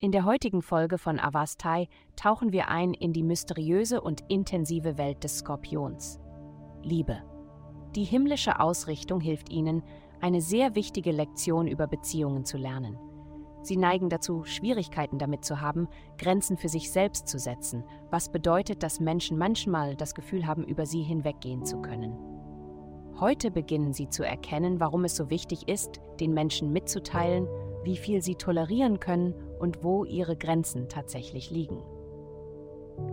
In der heutigen Folge von Avastai tauchen wir ein in die mysteriöse und intensive Welt des Skorpions. Liebe. Die himmlische Ausrichtung hilft ihnen, eine sehr wichtige Lektion über Beziehungen zu lernen. Sie neigen dazu, Schwierigkeiten damit zu haben, Grenzen für sich selbst zu setzen, was bedeutet, dass Menschen manchmal das Gefühl haben, über sie hinweggehen zu können. Heute beginnen sie zu erkennen, warum es so wichtig ist, den Menschen mitzuteilen, wie viel sie tolerieren können und wo ihre Grenzen tatsächlich liegen.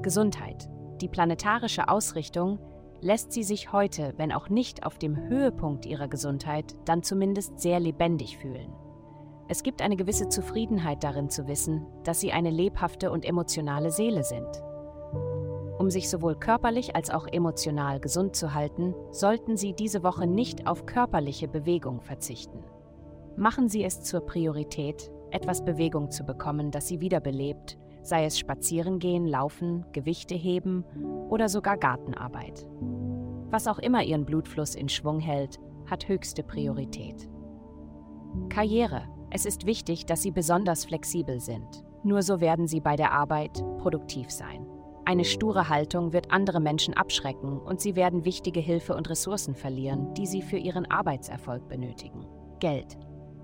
Gesundheit. Die planetarische Ausrichtung lässt sie sich heute, wenn auch nicht auf dem Höhepunkt ihrer Gesundheit, dann zumindest sehr lebendig fühlen. Es gibt eine gewisse Zufriedenheit darin zu wissen, dass sie eine lebhafte und emotionale Seele sind. Um sich sowohl körperlich als auch emotional gesund zu halten, sollten Sie diese Woche nicht auf körperliche Bewegung verzichten. Machen Sie es zur Priorität, etwas Bewegung zu bekommen, das Sie wiederbelebt, sei es Spazierengehen, Laufen, Gewichte heben oder sogar Gartenarbeit. Was auch immer Ihren Blutfluss in Schwung hält, hat höchste Priorität. Karriere. Es ist wichtig, dass Sie besonders flexibel sind. Nur so werden Sie bei der Arbeit produktiv sein. Eine sture Haltung wird andere Menschen abschrecken und sie werden wichtige Hilfe und Ressourcen verlieren, die sie für ihren Arbeitserfolg benötigen. Geld.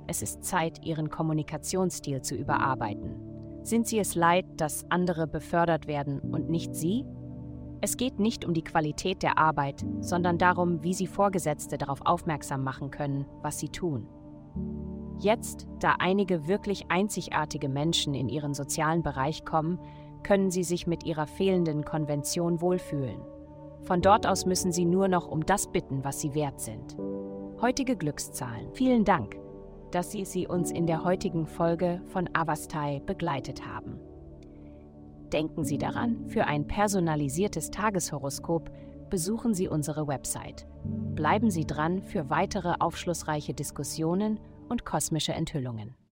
Es ist Zeit, ihren Kommunikationsstil zu überarbeiten. Sind sie es leid, dass andere befördert werden und nicht sie? Es geht nicht um die Qualität der Arbeit, sondern darum, wie sie Vorgesetzte darauf aufmerksam machen können, was sie tun. Jetzt, da einige wirklich einzigartige Menschen in ihren sozialen Bereich kommen, können sie sich mit ihrer fehlenden Konvention wohlfühlen. Von dort aus müssen sie nur noch um das bitten, was sie wert sind. Heutige Glückszahlen. Vielen Dank, dass Sie sie uns in der heutigen Folge von Avastai begleitet haben. Denken Sie daran, für ein personalisiertes Tageshoroskop besuchen Sie unsere Website. Bleiben Sie dran für weitere aufschlussreiche Diskussionen und kosmische Enthüllungen.